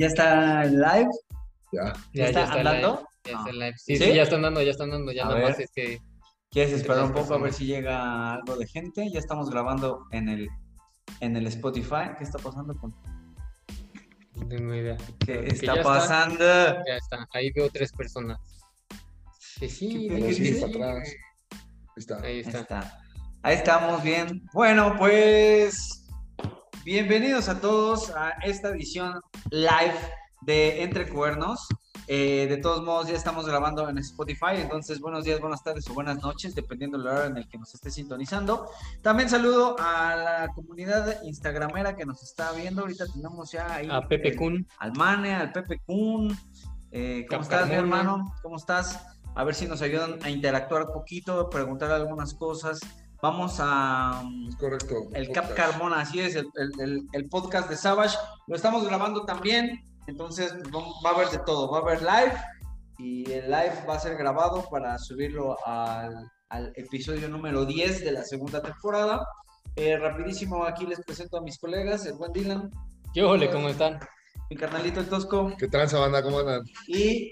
¿Ya está en live? Ya. ¿Ya está andando? live, Ya está Ah. live. Sí, ¿Sí? sí, ya están dando, ya están dando. Ya A nada más es que. ¿Quieres esperar un Tres poco a ver personas. si llega algo de gente? Ya estamos grabando en el, en el Spotify. ¿Qué está pasando con No tengo idea. ¿Qué está ya pasando? Ya está. Ahí veo tres personas. Que sí, sí, Sí, sí. para atrás. Ahí está. Ahí Ahí está. está. Ahí estamos bien. Bueno, pues bienvenidos a todos a esta edición live de Entre Cuernos. Eh, de todos modos, ya estamos grabando en Spotify, entonces buenos días, buenas tardes o buenas noches, dependiendo del horario en el que nos esté sintonizando. También saludo a la comunidad instagramera que nos está viendo. Ahorita tenemos ya ahí A Pepe el- Kun. al Mane, al Pepe Kun. Eh, ¿Cómo Cap estás, mi hermano? ¿Cómo estás? A ver si nos ayudan a interactuar un poquito, preguntar algunas cosas. Vamos a Es correcto. el Cap Podcast. Carmona, así es, el, el- el- el podcast de Savage. Lo estamos grabando también, entonces vamos- va a haber de todo. Va a haber live y el live va a ser grabado para subirlo al, al episodio número 10 de la segunda temporada. Eh, rapidísimo, aquí les presento a mis colegas, el buen Dylan, ¿Qué ole? ¿Cómo están? mi carnalito el Tosco. ¿Qué tranza, banda? ¿Cómo andan? Y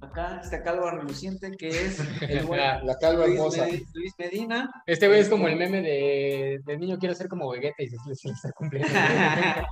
acá esta calva reluciente que es el buen La calva Luis, hermosa. Luis Medina. Este güey es como el meme de del niño quiere ser como Vegeta y se se- se está cumpliendo.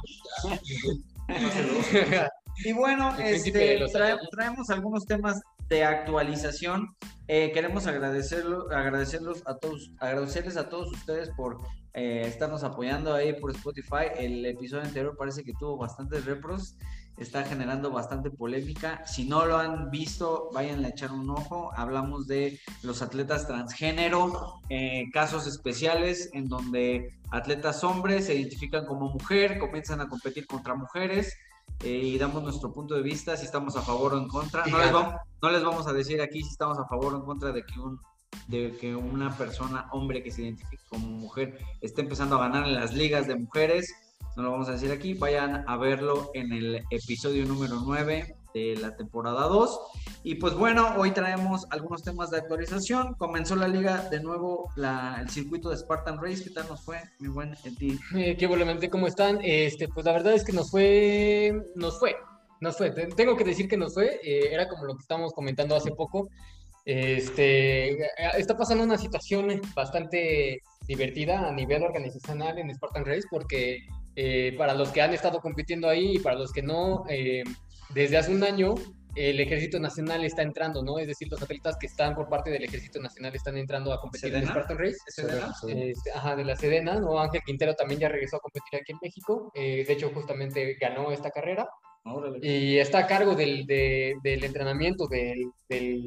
y bueno, este, trae- traemos algunos temas de actualización. Eh, queremos agradecerlo, agradecerlos a todos, agradecerles a todos ustedes por eh, estarnos apoyando ahí por Spotify. El episodio anterior parece que tuvo bastantes repros, está generando bastante polémica. Si no lo han visto, vayan a echar un ojo. Hablamos de los atletas transgénero, eh, casos especiales en donde atletas hombres se identifican como mujer, comienzan a competir contra mujeres. eh, y damos nuestro punto de vista si estamos a favor o en contra. No les, vamos, no les vamos a decir aquí si estamos a favor o en contra de que un de que una persona, hombre que se identifique como mujer, esté empezando a ganar en las ligas de mujeres. No lo vamos a decir aquí. Vayan a verlo en el episodio número 9 de la temporada 2. Y pues bueno, hoy traemos algunos temas de actualización. Comenzó la liga de nuevo, la- el circuito de Spartan Race. ¿Qué tal nos fue, mi buen Eti? Eh, qué volamente, ¿cómo están? Este, pues la verdad es que nos fue, nos fue, nos fue. Te- Tengo que decir que nos fue. eh, era como lo que estábamos comentando hace poco. Este, eh, está pasando una situación bastante divertida a nivel organizacional en Spartan Race porque eh, para los que han estado compitiendo ahí y para los que no, eh, desde hace un año el Ejército Nacional está entrando, ¿no? Es decir, los atletas que están por parte del Ejército Nacional están entrando a competir en ¿Sedena? Spartan Race. Ajá, de la Sedena, ¿no? Ángel Quintero también ya regresó a competir aquí en México. eh, de hecho, justamente ganó esta carrera Órale. y está a cargo del, de- del entrenamiento del, del,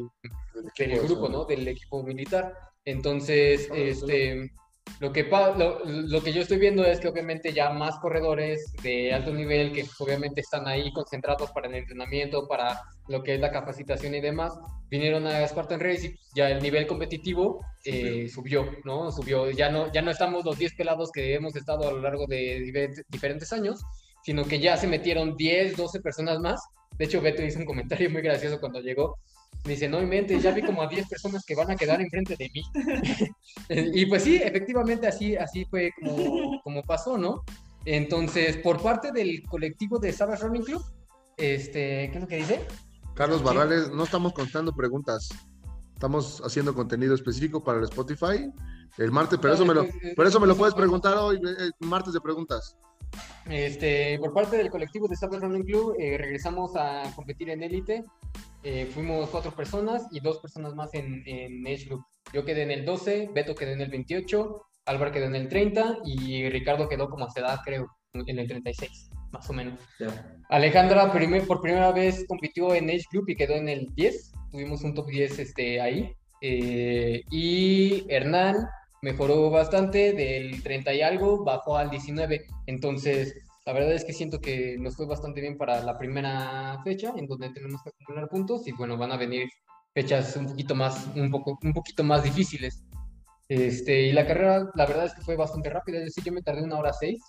del equipo de grupo. ¿no? Del equipo militar. Entonces, este, lo que, lo, lo que yo estoy viendo es que obviamente ya más corredores de alto nivel que obviamente están ahí concentrados para el entrenamiento, para lo que es la capacitación y demás, vinieron a Spartan Race y ya el nivel competitivo eh, subió, ¿no? Subió. Ya no, ya no estamos los 10 pelados que hemos estado a lo largo de diferentes años, sino que ya se metieron 10, 12 personas más. De hecho, Beto hizo un comentario muy gracioso cuando llegó. Me dice, no inventes, ya vi como a 10 personas que van a quedar enfrente de mí. y pues sí, efectivamente así, así fue como, como pasó, ¿no? Entonces, por parte del colectivo de Savage Running Club, este, ¿qué es lo que dice? Carlos Barrales, no estamos contando preguntas. Estamos haciendo contenido específico para el Spotify el martes, pero eso me lo, pero eso me lo puedes preguntar hoy, eh, martes de preguntas. Este, por parte del colectivo de Savage Running Club, eh, regresamos a competir en élite. Eh, fuimos cuatro personas y dos personas más en, en Age Group. Yo quedé en el 12, Beto quedó en el 28, Álvaro quedó en el 30 y Ricardo quedó como a su edad, creo, en el 36, más o menos. Ya. Alejandra primer- por primera vez compitió en Age Group y quedó en el 10. Tuvimos un top 10 este, ahí. Eh, y Hernán mejoró bastante, del 30 y algo bajó al 19. Entonces, la verdad es que siento que nos fue bastante bien para la primera fecha, en donde tenemos que acumular puntos. Y bueno, van a venir fechas un poquito más, un poco, un poquito más difíciles. Este, y la carrera, la verdad es que fue bastante rápida, es decir, yo me tardé una hora seis.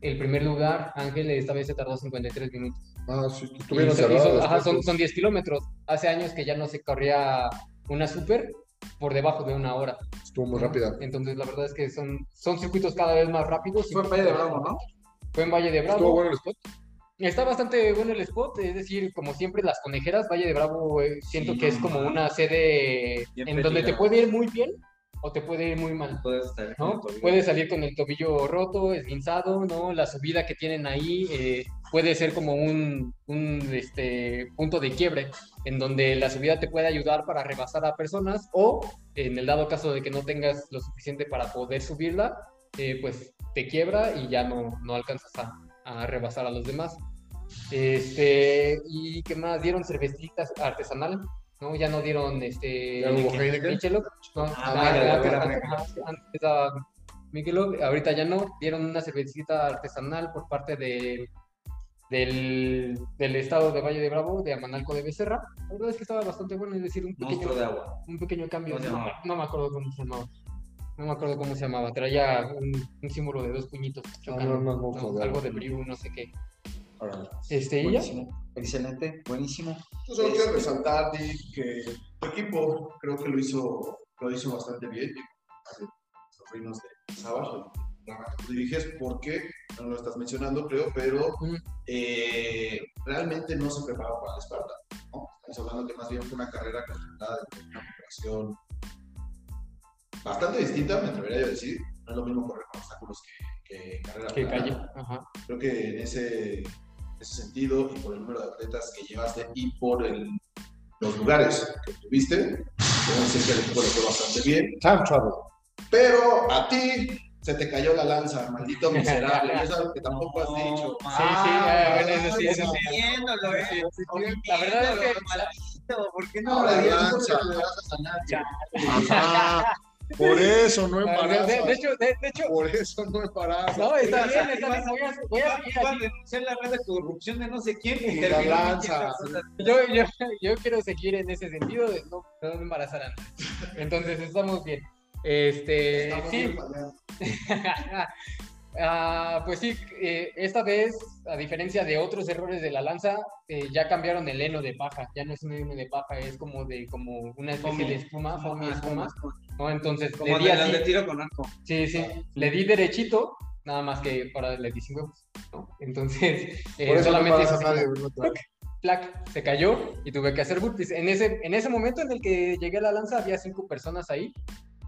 El primer lugar, Ángel, esta vez se tardó 53 minutos. Ah, sí, Y estuvieron cerrados ajá, son, son 10 kilómetros. Hace años que ya no se corría una super por debajo de una hora. Estuvo muy rápida. Entonces, la verdad es que son, son circuitos cada vez más rápidos. Fue en Valle de Bravo, ¿no? Fue en Valle de Bravo. ¿Estuvo bueno el spot? Está bastante bueno el spot, es decir, como siempre, las conejeras, Valle de Bravo, eh, siento Sí, que es como una sede Bien en donde te puede ir muy bien o te puede ir muy mal. Puedes estar ¿no? el tobillo. Puede salir con el tobillo roto, esguinzado, ¿no? La subida que tienen ahí eh, puede ser como un, un, este, punto de quiebre en donde la subida te puede ayudar para rebasar a personas o en el dado caso de que no tengas lo suficiente para poder subirla, eh, pues te quiebra y ya no, no alcanzas a, a rebasar a los demás. Este, ¿y qué más? Dieron cervecitas artesanal, ¿no? Ya no dieron este ¿Ya hubo Heineken? Michelob, no, Ah, ah, vale, vale, vale. antes daba Michelob, ahorita ya no, dieron una cervecita artesanal por parte de del, del estado de Valle de Bravo, de Amanalco de Becerra. La verdad es que estaba bastante bueno, es decir, un pequeño, Monstruo de agua. un pequeño cambio. No me acuerdo cómo se llamaba. No me acuerdo cómo se llamaba. Traía un, un símbolo de dos puñitos. chocando, no, no, de algo de brío, no sé qué. Este, ¿y ya? Buenísimo. Excelente, buenísimo. Yo solo quiero resaltar, Dick, que tu equipo creo que lo hizo, lo hizo bastante bien. Hace los reinos de la tú diriges, porque no lo estás mencionando, creo, pero eh, realmente no se preparó para el Esparta. ¿no? Estamos hablando que más bien fue una carrera concentrada de una preparación bastante distinta, me atrevería yo a decir. No es lo mismo correr con obstáculos que, que carrera Que plana. calle. Ajá. Creo que en ese, en ese sentido, y por el número de atletas que llevaste y por el, los lugares que tuviste, debo decir que el equipo le fue bastante bien. Time travel. Pero a ti se te cayó la lanza, maldito miserable. y es algo que tampoco has dicho. Sí, sí, ah, bueno, eso sí, eso sí. Viéndolo, eh. Sí, sí, sí. La verdad es que Maldito, ¿por qué no No, lo la lanza, a. Por eso no de, de- embarazas. de hecho, de, de hecho, Por eso no embarazas. no, está bien, está bien. Voy a, voy a a así. denunciar la red de corrupción de no sé quién y La lanza. Yo, yo, yo quiero seguir en ese sentido de no, no me embarazarán. Entonces estamos bien. Este, Estamos sí, bien. Ah, pues sí, eh, esta vez, a diferencia de otros errores de la lanza, eh, ya cambiaron el heno de paja. Ya no es un heno de paja, es como de como una especie Foamy. de espuma, foamy Ah, espuma. ¿no? Entonces, Como le di de así, las de tiro con arco. sí, sí, le di derechito, nada más que para le di sin huevos, ¿no? Entonces, eh, solamente no nadie. plac, se cayó y tuve que hacer burpees. En ese, en ese momento en el que llegué a la lanza había cinco personas ahí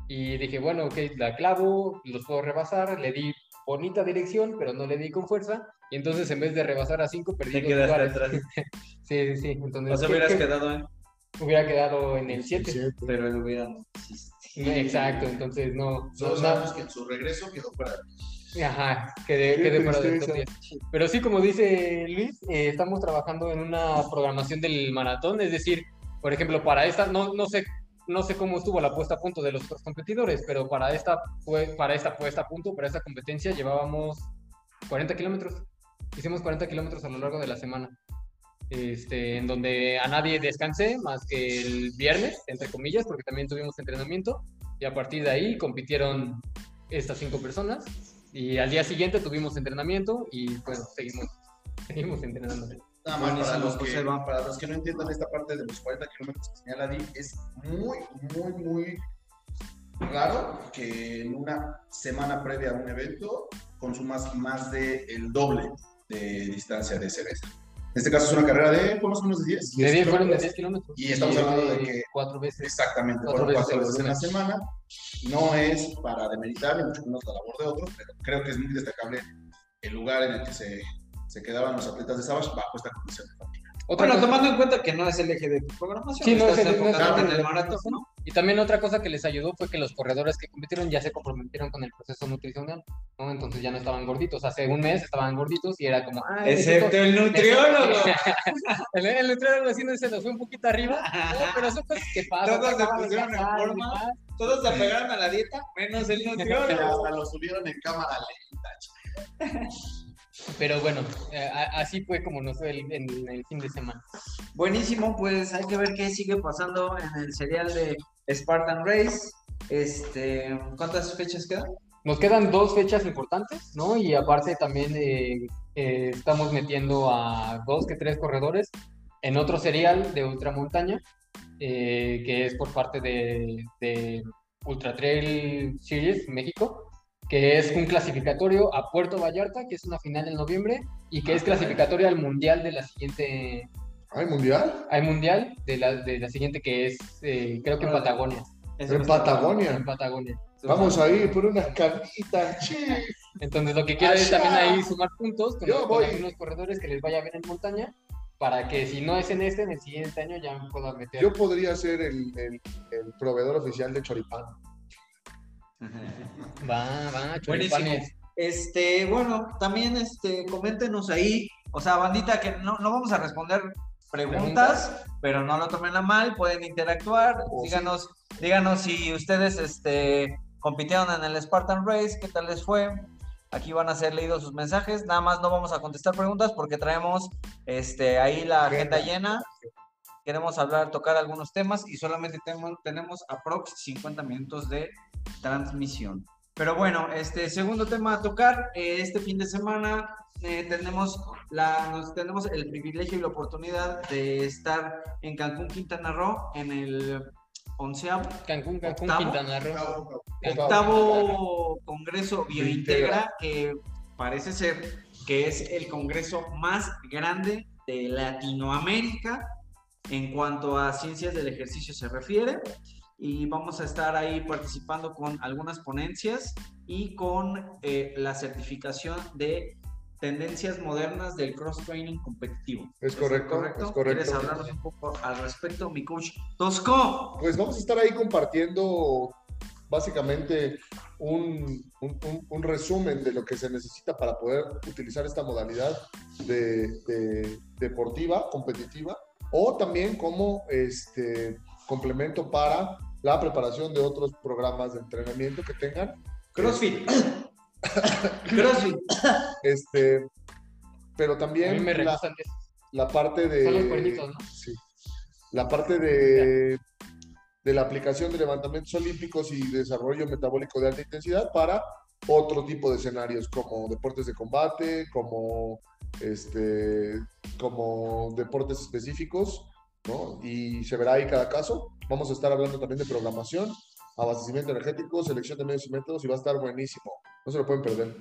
y dije, bueno, ok, la clavo, los puedo rebasar, le di bonita dirección, pero no le di con fuerza y entonces en vez de rebasar a cinco perdí Te quedaste lugares. atrás. Sí, sí, sí. Entonces, O sea, ¿qué- hubieras quedado en. hubiera quedado en el 7. Pero él hubiera no existido. Exacto, entonces no. Solo no- sabemos que en su regreso quedó fuera. Ajá, quedé, quedé fuera del top tristeza. 10. Pero sí, como dice Luis, eh, estamos trabajando en una programación del maratón, es decir, por ejemplo, para esta, no, no sé, no sé cómo estuvo la puesta a punto de los otros competidores, pero para esta, para esta puesta a punto, para esta competencia, llevábamos 40 kilómetros. Hicimos 40 kilómetros a lo largo de la semana. Este, en donde a nadie descansé más que el viernes, entre comillas, porque también tuvimos entrenamiento. Y a partir de ahí compitieron estas cinco personas. Y al día siguiente tuvimos entrenamiento y bueno, seguimos, seguimos entrenando. Nada más para los, que, Iván. para los que no entiendan esta parte de los 40 kilómetros que señala Di, es muy, muy, muy raro que en una semana previa a un evento consumas más del el doble de distancia de cerveza. En este caso es una carrera de por más o menos de 10. De 10 fueron de 10 kilómetros. Y estamos hablando de que- Cuatro veces. Exactamente, Cuatro veces cuatro veces en la semana. semana. No es para demeritar ni mucho menos la labor de otros, pero creo que es muy destacable el lugar en el que se, se quedaban los atletas de Savage bajo esta condición de fatiga. Otra Bueno, cosa- tomando en cuenta que no es el eje de tu programación. Sí, no es el- no es el en el maratón, ¿no? Y también otra cosa que les ayudó fue que los corredores que compitieron ya se comprometieron con el proceso nutricional, ¿no? Entonces ya no estaban gorditos. Hace un mes estaban gorditos y era como, ah, Excepto el nutriólogo. el, el nutriólogo así se nos fue un poquito arriba, no, pero son cosas que pasan. Todos se pusieron en forma. Todos se apegaron a la dieta, menos el nutriólogo. Hasta lo subieron en cámara lenta. Pero bueno, eh, así fue como nos fue el, en el fin de semana. Buenísimo, pues hay que ver qué sigue pasando en el serial de Spartan Race. Este, ¿cuántas fechas quedan? Nos quedan dos fechas importantes, ¿no? Y aparte también eh, eh, estamos metiendo a dos que tres corredores en otro serial de ultramontaña, que es por parte de, de Ultra Trail Series México, que es un clasificatorio a Puerto Vallarta, que es una final en noviembre, y que es clasificatorio al mundial de la siguiente. ¿Hay mundial? Hay mundial de la, de la siguiente que es, eh, creo que en Patagonia. Eso En Patagonia. En Patagonia. Vamos a ir por unas carnitas. sí. Entonces lo que quiero es también ahí sumar puntos con, Yo voy. corredores que les vaya bien en montaña, para que si no es en este, en el siguiente año ya me pueda meter. Yo podría ser el, el- el proveedor oficial de choripán. Va, va, Buenísimo. Este, bueno, también este, coméntenos ahí, o sea, bandita, que no, no vamos a responder preguntas, pero no lo tomen a mal, pueden interactuar, O díganos, díganos si ustedes este, compitieron en el Spartan Race, qué tal les fue. Aquí van a ser leídos sus mensajes, nada más no vamos a contestar preguntas porque traemos este, ahí la agenda. llena. Queremos hablar, tocar algunos temas y solamente tenemos, tenemos aprox 50 minutos de transmisión. Pero bueno, este segundo tema a tocar, eh, este fin de semana eh, tenemos, la, nos, tenemos el privilegio y la oportunidad de estar en Cancún, Quintana Roo, en el onceavo, Cancún, Cancún, Octavo. Quintana Roo. Octavo. octavo Congreso Biointegra, que parece ser que es el congreso más grande de Latinoamérica en cuanto a ciencias del ejercicio se refiere. Y vamos a estar ahí participando con algunas ponencias y con eh, la certificación de tendencias modernas del cross-training competitivo. Es correcto, es correcto. ¿Quieres hablarnos un poco al respecto, mi coach Tosco? Pues vamos a estar ahí compartiendo básicamente un, un- un- un resumen de lo que se necesita para poder utilizar esta modalidad de, de- deportiva, competitiva, o también como este complemento para la preparación de otros programas de entrenamiento que tengan. CrossFit. CrossFit. Este, pero también me la, la parte de... Son los cuernitos, ¿no? Sí. La parte de, de la aplicación de levantamientos olímpicos y desarrollo metabólico de alta intensidad para otro tipo de escenarios como deportes de combate, como, este, como deportes específicos, ¿no? Y se verá ahí cada caso. Vamos a estar hablando también de programación, abastecimiento energético, selección de medios y métodos y va a estar buenísimo. No se lo pueden perder.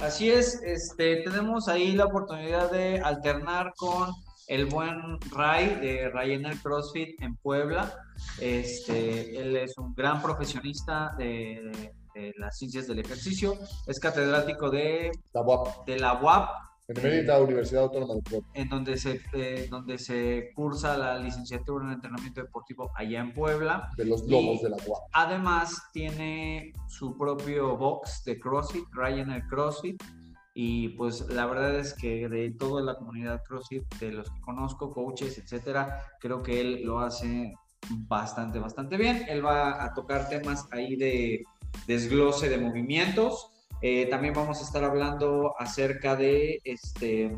Así es, este, tenemos ahí la oportunidad de alternar con el buen Ray de Ryanair CrossFit en Puebla. Este, él es un gran profesionista de, de las ciencias del ejercicio, es catedrático de, La UAP, de la UAP, Benemérita Universidad Autónoma de Puebla. en donde se, eh, donde se cursa la licenciatura en entrenamiento deportivo allá en Puebla. de los Lobos de la UAP. Además, tiene su propio box de CrossFit, Ryanair CrossFit. Y pues la verdad es que de toda la comunidad CrossFit, de los que conozco, coaches, etcétera, creo que él lo hace bastante, bastante bien. Él va a tocar temas ahí de desglose de movimientos. Eh, también vamos a estar hablando acerca de este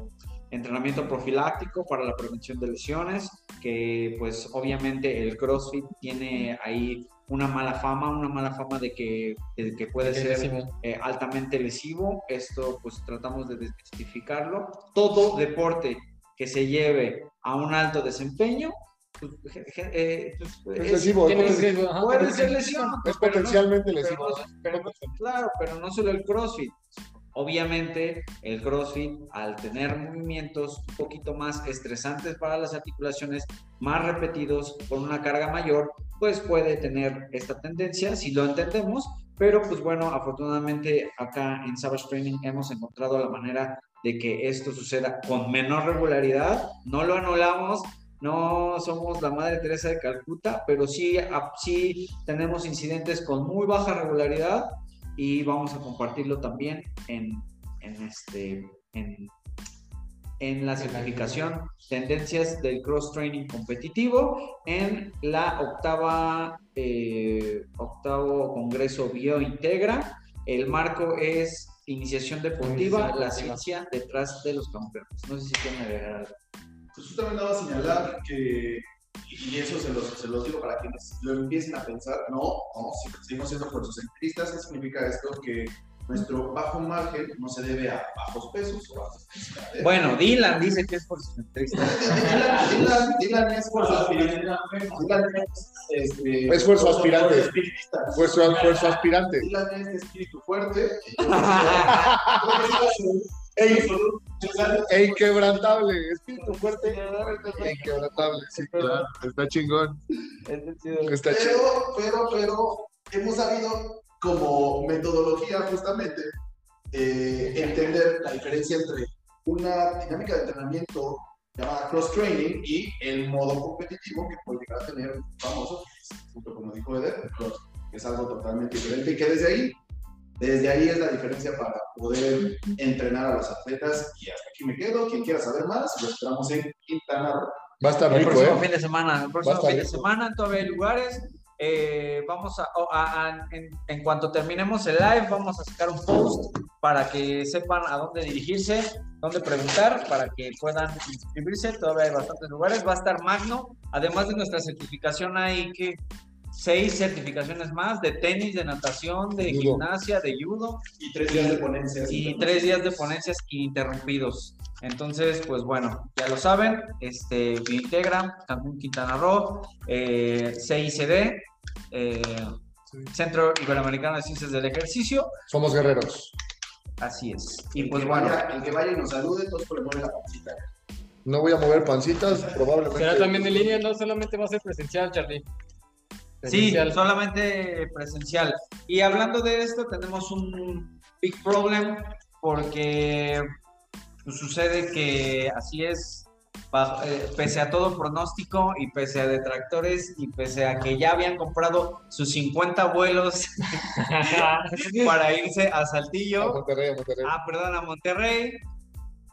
entrenamiento profiláctico para la prevención de lesiones, que pues obviamente el CrossFit tiene ahí una mala fama, una mala fama de que, de que puede ser eh, altamente lesivo. Esto pues tratamos de desmitificarlo. Todo deporte que se lleve a un alto desempeño eh, pues, Es es- lesivo, es- ajá, puede ser lesión. es pero no- potencialmente pero lesivo. no- pero no- claro, pero no solo el CrossFit. Obviamente, el CrossFit, al tener movimientos un poquito más estresantes para las articulaciones, más repetidos, con una carga mayor, pues puede tener esta tendencia, si lo entendemos. Pero, pues bueno, afortunadamente acá en Savage Training hemos encontrado la manera de que esto suceda con menor regularidad. No lo anulamos, no somos la Madre Teresa de Calcuta, pero sí, a- sí tenemos incidentes con muy baja regularidad y vamos a compartirlo también en, en, este, en, en la certificación Tendencias del Cross Training Competitivo en la octava, eh, octavo Congreso Biointegra. El marco es Iniciación Deportiva, Iniciación la deportiva. ciencia detrás de los campeones. No sé si quieren agregar algo. Pues justamente daba a señalar que, y eso se los, se los digo para quienes lo empiecen a pensar, no, no, si seguimos siendo fuerzocentristas, ¿qué significa esto? Que nuestro bajo margen no se debe a bajos pesos o bajos densidades. Bueno, Dylan dice que es por su centrista. Dylan, Dylan, Dylan es por su aspirante. Dylan es, este, Es aspirante. espiritista. Fue su, fue su aspirante. Dylan es de espíritu fuerte. Ey, e inquebrantable, espíritu fuerte e inquebrantable. Sí, claro, está chingón. Está. Pero, pero, pero, hemos sabido como metodología justamente eh, entender la diferencia entre una dinámica de entrenamiento llamada cross-training y el modo competitivo que puede llegar a tener famoso, junto como dijo Eder, que es algo totalmente diferente y que desde ahí, desde ahí es la diferencia para poder entrenar a los atletas y hasta aquí me quedo, quien quiera saber más, lo esperamos en Quintana Roo. Va a estar El rico, próximo ¿eh? fin de semana, el próximo fin de rico. semana todavía hay lugares. Eh, vamos a, o- a- a- en, en cuanto terminemos el live, vamos a sacar un post para que sepan a dónde dirigirse, dónde preguntar, para que puedan inscribirse. Todavía hay bastantes lugares. Va a estar Magno. Además de nuestra certificación, hay que seis certificaciones más de tenis, de natación, de Judo. gimnasia, de judo Y tres días de ponencia. y tres días de ponencias ininterrumpidos. Entonces, pues bueno, ya lo saben, este, Integram, Cancún Quintana Roo, eh, CICD, eh, Centro Iberoamericano de Ciencias del Ejercicio, Somos guerreros. así es. Y el pues bueno, vaya- el que vaya y nos salude, todos por le mueve la pancita. No voy a mover pancitas, probablemente. Será también en línea, no solamente va a ser presencial, Charlie. Sí, Presencial. solamente presencial. Y hablando de esto, tenemos un big problem porque pues, sucede que así es, eh, pese a todo pronóstico y pese a detractores y pese a que ya habían comprado sus 50 vuelos para irse a A Saltillo, Monterrey, a Monterrey. ah, perdón, a Monterrey,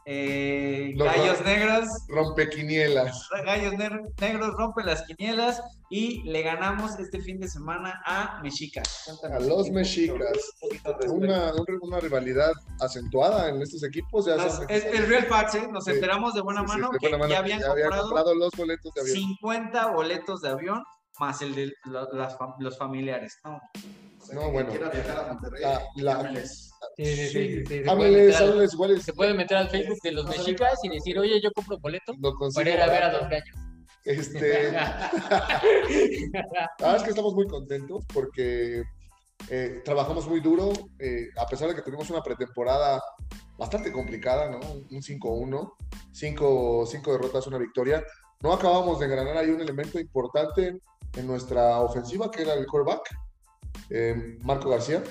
eh, Los Gallos ro- Negros, Rompequinielas. Gallos Ner- Negros rompen las quinielas y le ganamos este fin de semana a Mexicas. Cuéntanos A los Mexicas. Una, un- una rivalidad acentuada en estos equipos. Ya es el Real Facts, ¿eh? Nos Sí. enteramos de buena Sí, sí, mano de que buena mano ya habían ya habían comprado, los boletos de avión. 50 boletos de avión más el de los familiares. No, O sea, No, que bueno. Quiera viajar a Monterrey. La- la- llámeles. Sí, sí, sí. sí, sí, se puede Háblenles, meter al- háblenles igual. es- Se puede meter al Facebook de los mexicas y decir, oye, yo compro boleto para ir a ver a los gallos. Este, la verdad es que estamos muy contentos porque eh, trabajamos muy duro, eh, a pesar de que tuvimos una pretemporada bastante complicada, ¿no? Un 5-1, 5 cinco derrotas, una victoria. No acabamos de engranar ahí un elemento importante en nuestra ofensiva, que era el quarterback, eh, Marco García,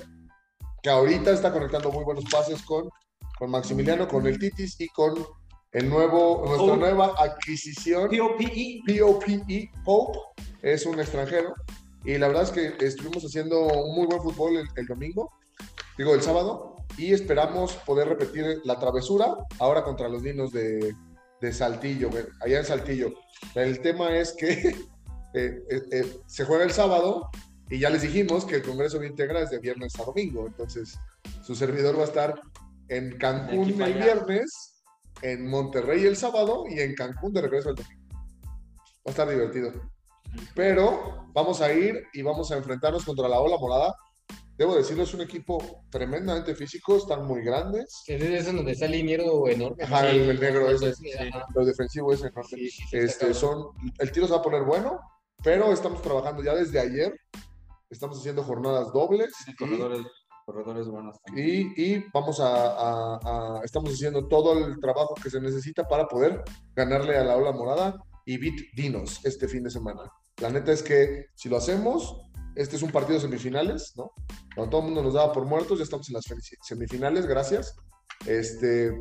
que ahorita está conectando muy buenos pases con, con Maximiliano, con el Titis y con el nuevo, nuestra Oh. nueva adquisición. POPE. POPE, Pope, es un extranjero. Y la verdad es que estuvimos haciendo un muy buen fútbol el, el domingo, digo el sábado, y esperamos poder repetir la travesura ahora contra los dinos de, de Saltillo, allá en Saltillo. El tema es que eh, eh, eh, se juega el sábado y ya les dijimos que el Congreso de Integra es de viernes a domingo, entonces su servidor va a estar en Cancún el allá. viernes, en Monterrey el sábado y en Cancún de regreso el domingo. Va a estar divertido. Pero vamos a ir y vamos a enfrentarnos contra la Ola Morada. Debo decirlo, es un equipo tremendamente físico, están muy grandes. Es donde está el liniero enorme. Ajá, el- el negro ese, Sí, sí. ajá. Lo defensivo es enorme. Sí, sí, sí, Este, son, el tiro se va a poner bueno, pero estamos trabajando ya desde ayer. Estamos haciendo jornadas dobles y, Corredores, corredores buenos también. y, y vamos a, a- a- estamos haciendo todo el trabajo que se necesita para poder ganarle a la Ola Morada y beat Dinos este fin de semana. La neta es que si lo hacemos, este es un partido de semifinales, ¿no? Cuando todo el mundo nos daba por muertos, ya estamos en las semifinales, gracias. Este,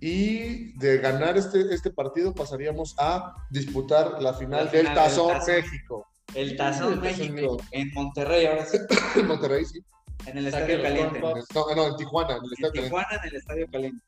y de ganar este, este partido pasaríamos a disputar la final La del final del Tazón Tazón. México. El Tazón El Tazón México, México. en Monterrey, ahora sí, En Monterrey, sí. en el Estadio Caliente. No, no, en Tijuana, en el En Estadio Caliente. Tijuana, en el Estadio Caliente.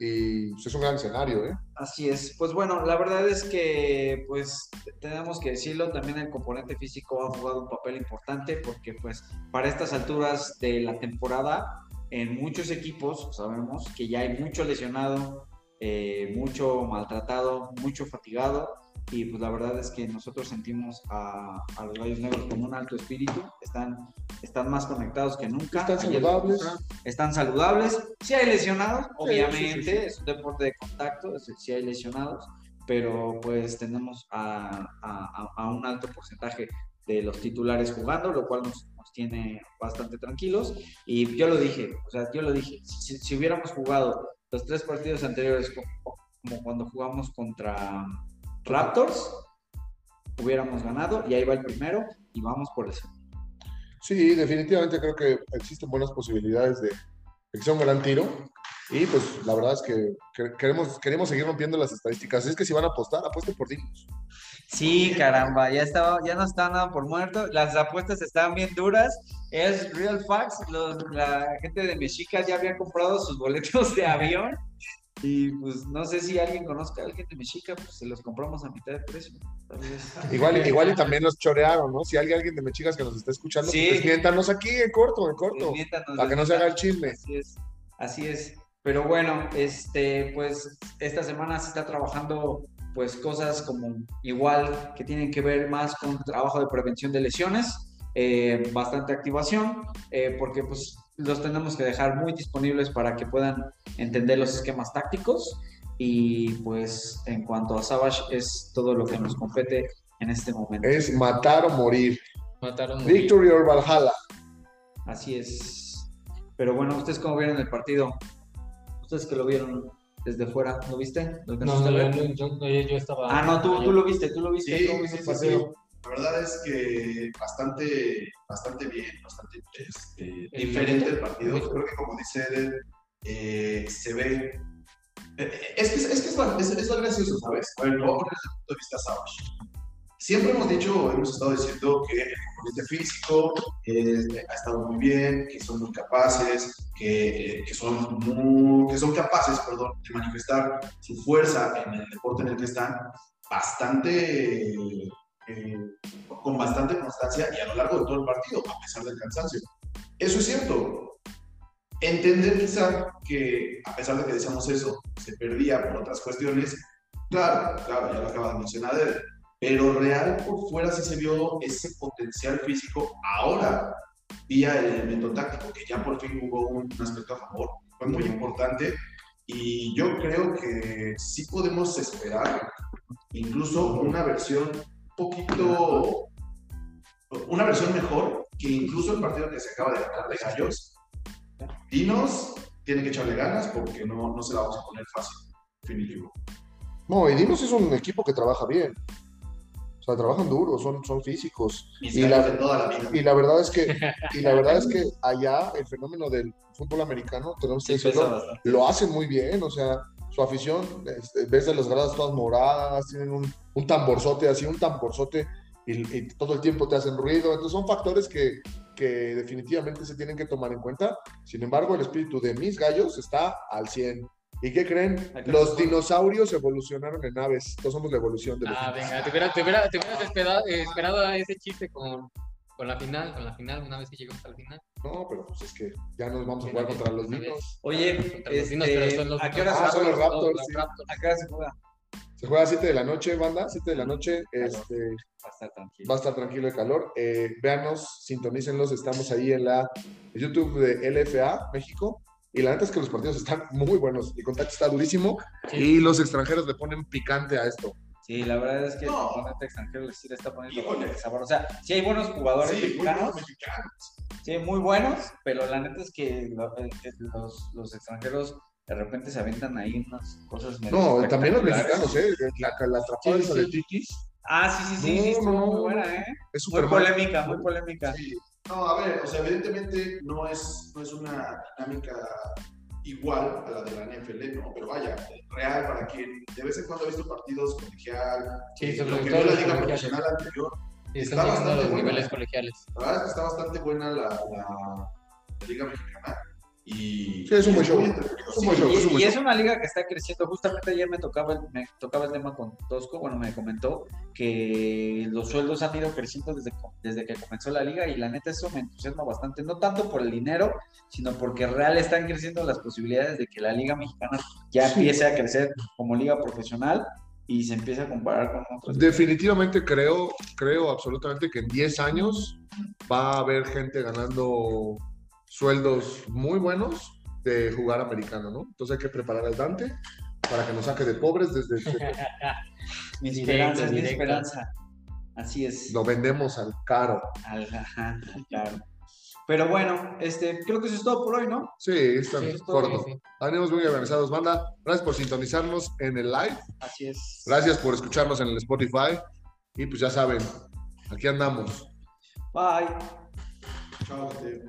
Y pues, es un gran escenario, ¿eh? Así es. Pues bueno, la verdad es que, pues, tenemos que decirlo, también el componente físico ha jugado un papel importante porque, pues, para estas alturas de la temporada, en muchos equipos sabemos que ya hay mucho lesionado, eh, mucho maltratado, mucho fatigado y pues la verdad es que nosotros sentimos a, a los Gallos Negros con un alto espíritu, están, están más conectados que nunca. Están Ayer- saludables. Están saludables. Sí hay lesionados, Sí, obviamente, sí, es un deporte de contacto, es- sí hay lesionados, pero pues tenemos a, a- a- a un alto porcentaje de los titulares jugando, lo cual nos, nos tiene bastante tranquilos. Y yo lo dije, o sea, yo lo dije, si, si hubiéramos jugado los tres partidos anteriores como, como cuando jugamos contra Raptors, hubiéramos ganado y ahí va el primero y vamos por eso. Sí, definitivamente creo que existen buenas posibilidades de que sea un gran tiro. Y pues la verdad es que que- queremos, queremos seguir rompiendo las estadísticas. Es que si van a apostar, apuesten por Dinos. Sí, caramba, ya estaba, ya no están dando por muerto. Las apuestas están bien duras. Es Real Facts. los- la gente de Mexica ya había comprado sus boletos de avión. Y pues no sé si alguien conozca a alguien de Mexica, pues se los compramos a mitad de precio. Tal vez. Igual, igual y también los chorearon, ¿no? Si hay alguien de Mechicas que nos está escuchando, Sí. pues miéntanos aquí en corto, en corto. Miéntanos, Para que no se haga el chisme. Así es, así es. Pero bueno, este, pues esta semana se está trabajando pues cosas como igual que tienen que ver más con trabajo de prevención de lesiones, eh, bastante activación, eh, porque pues los tenemos que dejar muy disponibles para que puedan entender los esquemas tácticos y pues en cuanto a Savage es todo lo que nos compete en este momento. Es matar o morir. Mataron. Victory or Valhalla. Así es. Pero bueno, ¿ustedes cómo vieron el partido? Ustedes que lo vieron desde fuera, ¿lo viste? ¿Lo No, alcanzaste no, yo, yo- yo- yo estaba. Ah, no, tú, tú lo viste, tú lo viste. Sí, ¿Cómo sí, viste sí, el partido? La verdad es que bastante, bastante bien, bastante este, diferente el partido. Creo que como dice Eder, eh, se ve... eh, Es que, es, que es, es- es gracioso, ¿sabes? A ver, lo voy a poner desde el punto de vista Savage. Siempre hemos dicho, hemos estado diciendo que el componente físico eh, ha estado muy bien, que son muy capaces, que, que, son muy- que son capaces, perdón, de manifestar su fuerza en el deporte en el que están bastante, eh, con bastante constancia y a lo largo de todo el partido, a pesar del cansancio. Eso es cierto. Entender quizá que, a pesar de que decíamos eso, se perdía por otras cuestiones, claro, claro, ya lo acaba de mencionar él, pero real por fuera sí se vio ese potencial físico ahora vía el elemento táctico, que ya por fin hubo un aspecto a favor, fue muy importante y yo creo que sí podemos esperar incluso una versión poquito, una versión mejor que incluso el partido que se acaba de ganar de Gallos. Dinos tiene que echarle ganas porque no, no se la vamos a poner fácil, definitivo. No, y Dinos es un equipo que trabaja bien. O sea, trabajan duro, son, son físicos. Y la- de toda la vida. Y la verdad es que, y la verdad es que allá el fenómeno del fútbol americano, tenemos que Sí, decirlo, lo hacen muy bien, o sea, su afición, este, ves de las gradas todas moradas, tienen un, un tamborzote, así un tamborzote, y, y todo el tiempo te hacen ruido, entonces son factores que, que definitivamente se tienen que tomar en cuenta. Sin embargo, el espíritu de mis gallos está al 100. ¿Y qué creen? Los dinosaurios evolucionaron en aves, todos somos la evolución de los Ah, venga, te hubieras, te hubiera- te hubieras esperado, eh, esperado a ese chiste con, con la final, con la final, una vez que llegamos a la final. No, pero pues es que ya nos vamos a jugar contra los dinos. Oye, Contra los dinos, pero este, son los ¿a qué hora Ah, se son juega? los Raptors, los sí. Raptors. ¿A qué hora se juega? Se juega a 7 de la noche, banda, 7 de la noche. Este, Va a estar tranquilo. va a estar tranquilo el calor. Eh, véanos, sintonícenlos, estamos ahí en la YouTube de LFA México. Y la neta es que los partidos están muy buenos. El contacto está durísimo. Sí. Y los extranjeros le ponen picante a esto. Sí, la verdad es que el No. componente extranjero sí le está poniendo sabor. O sea, sí hay buenos jugadores Sí, muy mexicanos, buenos mexicanos. sí, muy buenos, pero la neta es que eh, eh, los, los extranjeros de repente se aventan ahí unas cosas No, también los mexicanos, ¿eh? La, la atrapada Sí, sí. de Tikis Ah, sí, sí, sí, sí, No, estuvo no, muy buena, ¿eh? es Muy súper polémica, muy polémica. Sí. No, a ver, o sea, evidentemente no es, no es una dinámica igual a la de la NFL, ¿no? Pero vaya, real para quien de vez en cuando ha visto partidos colegial, Sí, eh, sobre lo que todo la liga profesional anterior, Sí, Está bastante los buena. niveles colegiales. la verdad es que está bastante buena la, la- la liga mexicana Y, Sí, es un buen show. Y, es una liga que está creciendo. Justamente ayer me tocaba, el, me tocaba el tema con Tosco. Bueno, me comentó que los sueldos han ido creciendo desde, desde que comenzó la liga y la neta eso me entusiasma bastante. No tanto por el dinero, sino porque real están creciendo las posibilidades de que la liga mexicana ya empiece a crecer como liga profesional y se empiece a comparar con otras. Definitivamente creo, creo absolutamente que en 10 años va a haber gente ganando sueldos muy buenos de jugar americano, ¿no? Entonces hay que preparar al Dante para que nos saque de pobres desde, Mi esperanza, es mi directo. esperanza. Así es. lo vendemos al caro. Al- ajá, claro. Pero bueno, este, creo que eso es todo por hoy, ¿no? Sí, está Sí, corto. sí. Ánimos muy organizados, banda. Gracias por sintonizarnos en el live. Así es. Gracias por escucharnos en el Spotify. Y pues ya saben, aquí andamos. Bye. Chao, gente.